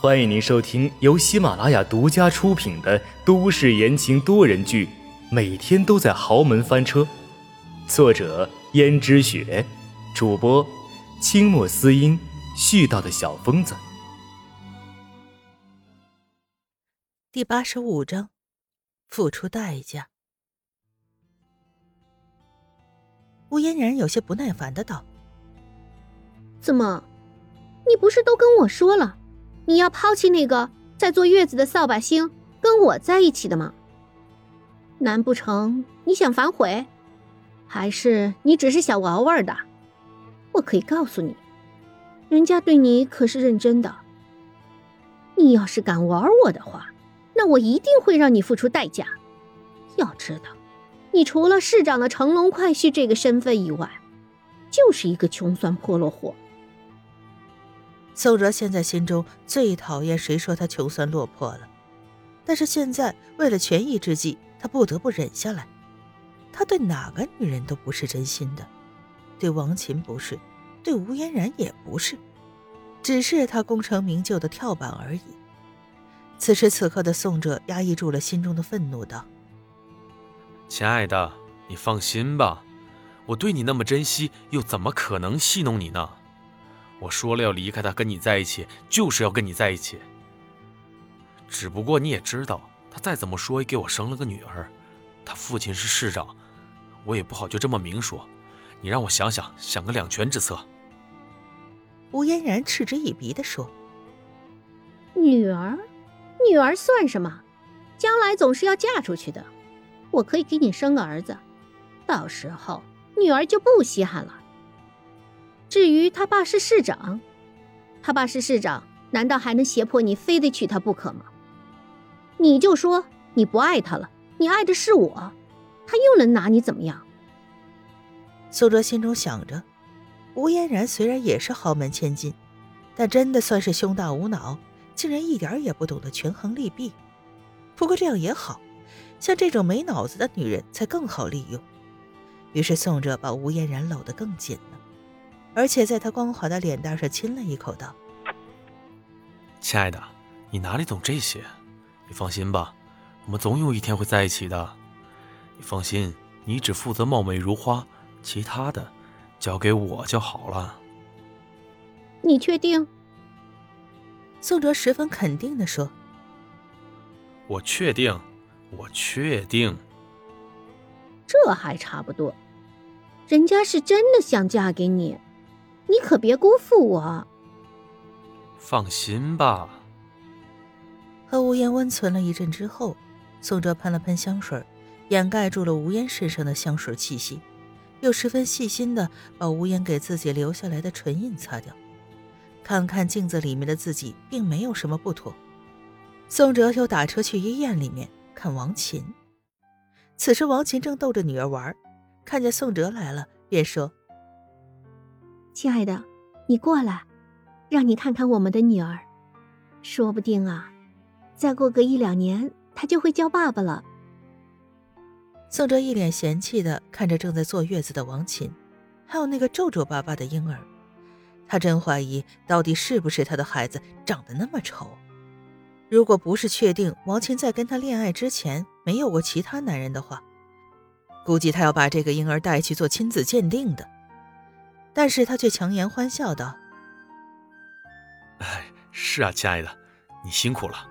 欢迎您收听由喜马拉雅独家出品的都市言情多人剧《每天都在豪门翻车》，作者：胭脂雪，主播：清墨思音，絮叨的小疯子。第八十五章，付出代价。吴嫣然有些不耐烦的道：“怎么，你不是都跟我说了？”你要抛弃那个在坐月子的扫把星，跟我在一起的吗？难不成你想反悔，还是你只是想玩玩的？我可以告诉你，人家对你可是认真的。你要是敢玩我的话，那我一定会让你付出代价。要知道，你除了市长的乘龙快婿这个身份以外，就是一个穷酸破落货。宋哲现在心中最讨厌谁说他穷酸落魄了，但是现在为了权宜之计，他不得不忍下来。他对哪个女人都不是真心的，对王琴不是，对吴嫣然也不是，只是他功成名就的跳板而已。此时此刻的宋哲压抑住了心中的愤怒，道：“亲爱的，你放心吧，我对你那么珍惜，又怎么可能戏弄你呢？”我说了要离开他，跟你在一起，就是要跟你在一起。只不过你也知道，他再怎么说也给我生了个女儿，他父亲是市长，我也不好就这么明说。你让我想想，想个两全之策。吴嫣然嗤之以鼻地说：“女儿，女儿算什么？将来总是要嫁出去的。我可以给你生个儿子，到时候女儿就不稀罕了。”至于他爸是市长，他爸是市长，难道还能胁迫你非得娶她不可吗？你就说你不爱他了，你爱的是我，他又能拿你怎么样？苏哲心中想着，吴嫣然虽然也是豪门千金，但真的算是胸大无脑，竟然一点也不懂得权衡利弊。不过这样也好，像这种没脑子的女人才更好利用。于是宋哲把吴嫣然搂得更紧了。而且在他光滑的脸蛋上亲了一口，道：“亲爱的，你哪里懂这些？你放心吧，我们总有一天会在一起的。你放心，你只负责貌美如花，其他的交给我就好了。”你确定？宋哲十分肯定的说：“我确定，我确定。这还差不多，人家是真的想嫁给你。”你可别辜负我。放心吧。和吴烟温存了一阵之后，宋哲喷了喷香水，掩盖住了吴烟身上的香水气息，又十分细心的把吴烟给自己留下来的唇印擦掉，看看镜子里面的自己，并没有什么不妥。宋哲又打车去医院里面看王琴。此时王琴正逗着女儿玩，看见宋哲来了，便说。亲爱的，你过来，让你看看我们的女儿，说不定啊，再过个一两年，她就会叫爸爸了。宋哲一脸嫌弃的看着正在坐月子的王琴，还有那个皱皱巴巴的婴儿，他真怀疑到底是不是他的孩子长得那么丑。如果不是确定王琴在跟他恋爱之前没有过其他男人的话，估计他要把这个婴儿带去做亲子鉴定的。但是他却强颜欢笑道：“哎，是啊，亲爱的，你辛苦了。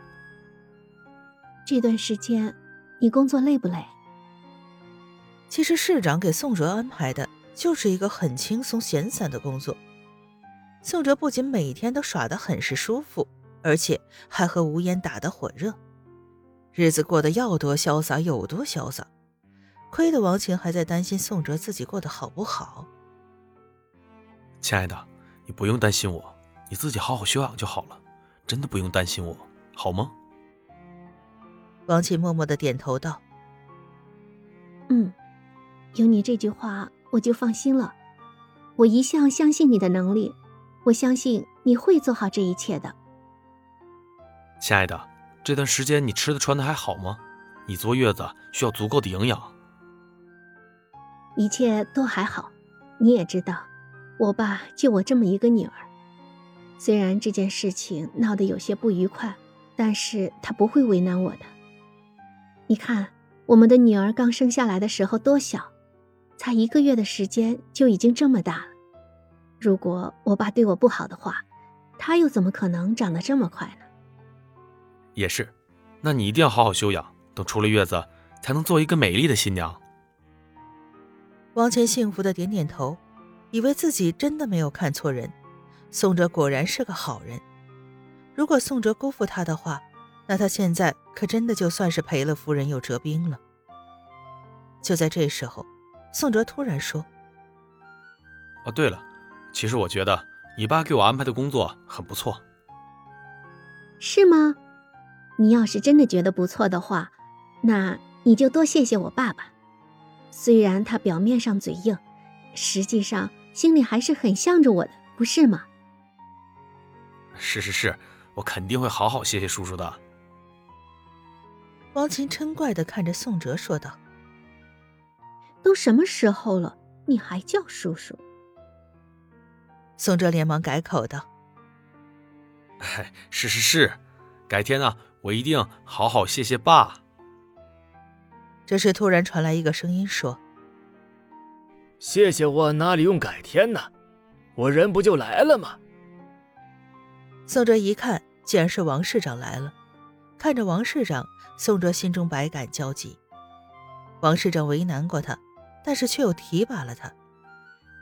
这段时间你工作累不累？”其实市长给宋哲安排的就是一个很轻松闲散的工作。宋哲不仅每天都耍得很是舒服，而且还和吴烟打得火热，日子过得要多潇洒有多潇洒。亏得王晴还在担心宋哲自己过得好不好。亲爱的，你不用担心我，你自己好好休养就好了，真的不用担心我，好吗？王琪默默的点头道：“嗯，有你这句话，我就放心了。我一向相信你的能力，我相信你会做好这一切的。”亲爱的，这段时间你吃的穿的还好吗？你坐月子需要足够的营养。一切都还好，你也知道。我爸就我这么一个女儿，虽然这件事情闹得有些不愉快，但是他不会为难我的。你看，我们的女儿刚生下来的时候多小，才一个月的时间就已经这么大了。如果我爸对我不好的话，他又怎么可能长得这么快呢？也是，那你一定要好好休养，等出了月子，才能做一个美丽的新娘。王倩幸福的点点头，以为自己真的没有看错人，宋哲果然是个好人。如果宋哲辜负他的话，那他现在可真的就算是赔了夫人又折兵了。就在这时候，宋哲突然说：“哦，对了，其实我觉得你爸给我安排的工作很不错。”是吗？你要是真的觉得不错的话，那你就多谢谢我爸爸。虽然他表面上嘴硬，实际上心里还是很向着我的，不是吗？是是是，我肯定会好好谢谢叔叔的。王琴嗔怪的看着宋哲说道：“都什么时候了，你还叫叔叔？”宋哲连忙改口道：“哎，是是是，改天呢。”我一定好好谢谢爸。这时，突然传来一个声音说：“谢谢我哪里用改天呢？我人不就来了吗？”宋哲一看，竟然是王市长来了。看着王市长，宋哲心中百感交集。王市长为难过他，但是却又提拔了他。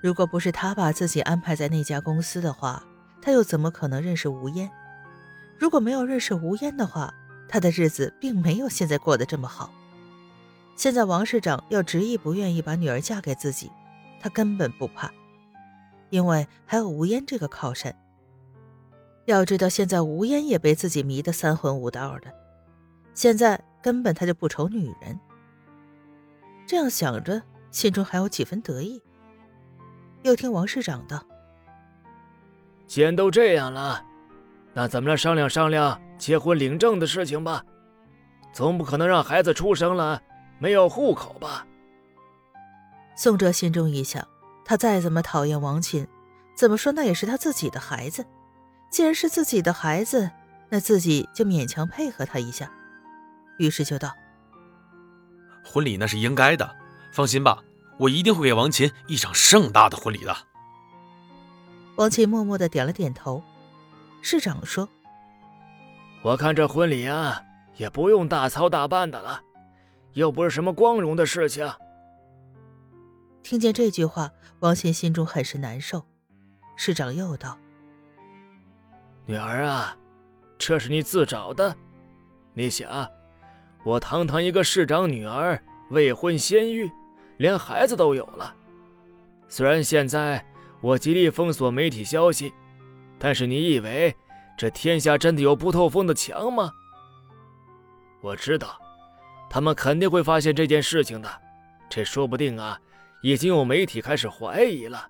如果不是他把自己安排在那家公司的话，他又怎么可能认识吴烟？如果没有认识吴烟的话，他的日子并没有现在过得这么好。现在王市长要执意不愿意把女儿嫁给自己，他根本不怕，因为还有吴烟这个靠山。要知道，现在吴烟也被自己迷得三魂五道的，现在根本他就不愁女人。这样想着，心中还有几分得意。又听王市长道：“既然都这样了。”那咱们来商量商量结婚领证的事情吧，总不可能让孩子出生了没有户口吧？宋哲心中一想，他再怎么讨厌王琴，怎么说那也是他自己的孩子。既然是自己的孩子，那自己就勉强配合他一下。于是就道：“婚礼那是应该的，放心吧，我一定会给王琴一场盛大的婚礼的。”王琴默默的点了点头。市长说：“我看这婚礼啊，也不用大操大办的了，又不是什么光荣的事情。”听见这句话，王倩心中很是难受。市长又道：“女儿啊，这是你自找的。你想，我堂堂一个市长女儿，未婚先育，连孩子都有了。虽然现在我极力封锁媒体消息。”但是你以为这天下真的有不透风的墙吗？我知道，他们肯定会发现这件事情的。这说不定啊，已经有媒体开始怀疑了。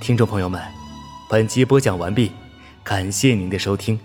听众朋友们，本集播讲完毕，感谢您的收听。